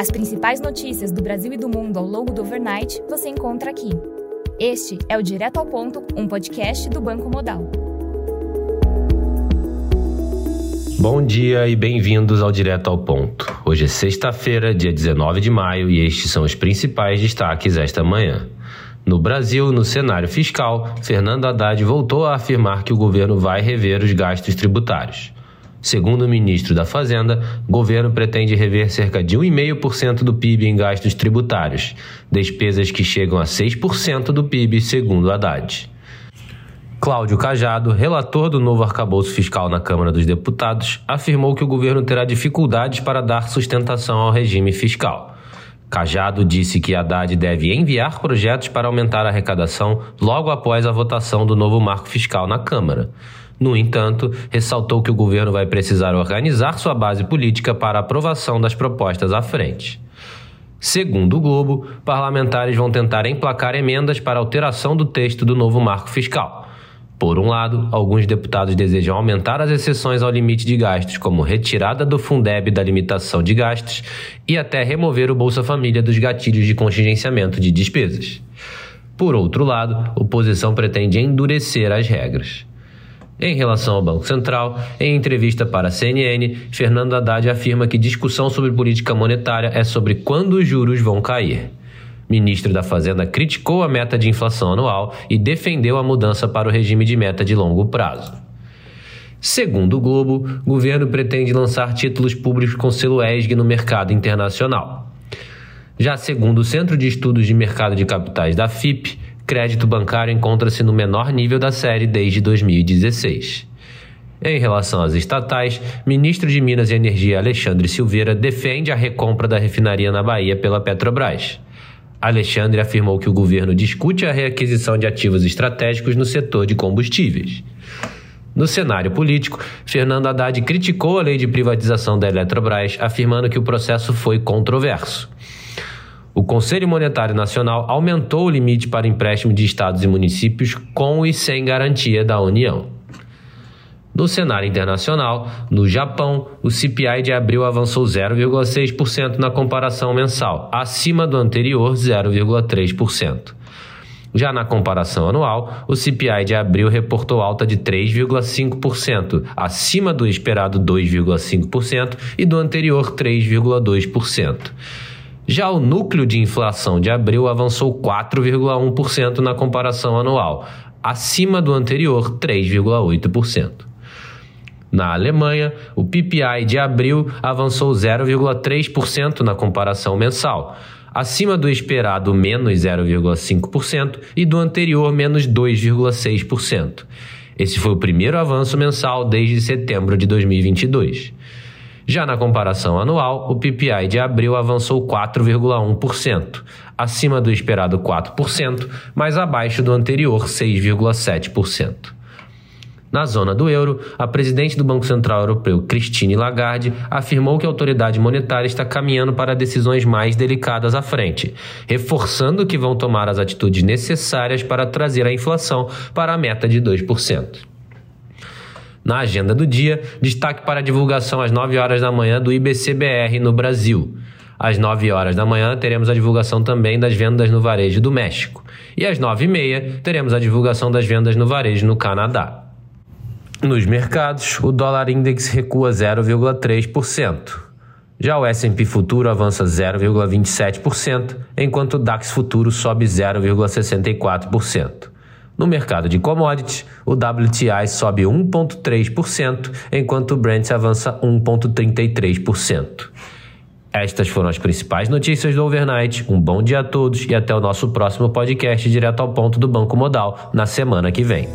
As principais notícias do Brasil e do mundo ao longo do overnight você encontra aqui. Este é o Direto ao Ponto, um podcast do Banco Modal. Bom dia e bem-vindos ao Direto ao Ponto. Hoje é sexta-feira, dia 19 de maio, e estes são os principais destaques esta manhã. No Brasil, no cenário fiscal, Fernando Haddad voltou a afirmar que o governo vai rever os gastos tributários. Segundo o ministro da Fazenda, o governo pretende rever cerca de 1,5% do PIB em gastos tributários, despesas que chegam a 6% do PIB, segundo Haddad. Cláudio Cajado, relator do novo arcabouço fiscal na Câmara dos Deputados, afirmou que o governo terá dificuldades para dar sustentação ao regime fiscal. Cajado disse que Haddad deve enviar projetos para aumentar a arrecadação logo após a votação do novo marco fiscal na Câmara. No entanto, ressaltou que o governo vai precisar organizar sua base política para aprovação das propostas à frente. Segundo o Globo, parlamentares vão tentar emplacar emendas para alteração do texto do novo marco fiscal. Por um lado, alguns deputados desejam aumentar as exceções ao limite de gastos, como retirada do Fundeb da limitação de gastos e até remover o Bolsa Família dos gatilhos de contingenciamento de despesas. Por outro lado, oposição pretende endurecer as regras. Em relação ao Banco Central, em entrevista para a CNN, Fernando Haddad afirma que discussão sobre política monetária é sobre quando os juros vão cair ministro da Fazenda criticou a meta de inflação anual e defendeu a mudança para o regime de meta de longo prazo. Segundo o Globo, o governo pretende lançar títulos públicos com selo ESG no mercado internacional. Já segundo o Centro de Estudos de Mercado de Capitais da FIP, crédito bancário encontra-se no menor nível da série desde 2016. Em relação às estatais, ministro de Minas e Energia Alexandre Silveira defende a recompra da refinaria na Bahia pela Petrobras. Alexandre afirmou que o governo discute a reaquisição de ativos estratégicos no setor de combustíveis. No cenário político, Fernando Haddad criticou a lei de privatização da Eletrobras, afirmando que o processo foi controverso. O Conselho Monetário Nacional aumentou o limite para empréstimo de estados e municípios com e sem garantia da União. No cenário internacional, no Japão, o CPI de abril avançou 0,6% na comparação mensal, acima do anterior 0,3%. Já na comparação anual, o CPI de abril reportou alta de 3,5%, acima do esperado 2,5% e do anterior 3,2%. Já o núcleo de inflação de abril avançou 4,1% na comparação anual, acima do anterior 3,8%. Na Alemanha, o PPI de abril avançou 0,3% na comparação mensal, acima do esperado menos 0,5% e do anterior menos 2,6%. Esse foi o primeiro avanço mensal desde setembro de 2022. Já na comparação anual, o PPI de abril avançou 4,1%, acima do esperado 4%, mas abaixo do anterior 6,7%. Na zona do euro, a presidente do Banco Central Europeu, Christine Lagarde, afirmou que a autoridade monetária está caminhando para decisões mais delicadas à frente, reforçando que vão tomar as atitudes necessárias para trazer a inflação para a meta de 2%. Na agenda do dia, destaque para a divulgação às 9 horas da manhã do IBCBR no Brasil. Às 9 horas da manhã, teremos a divulgação também das vendas no varejo do México. E às 9 e meia, teremos a divulgação das vendas no varejo no Canadá. Nos mercados, o dólar index recua 0,3%. Já o S&P futuro avança 0,27%, enquanto o DAX futuro sobe 0,64%. No mercado de commodities, o WTI sobe 1,3%, enquanto o Brent avança 1,33%. Estas foram as principais notícias do overnight. Um bom dia a todos e até o nosso próximo podcast direto ao ponto do Banco Modal na semana que vem.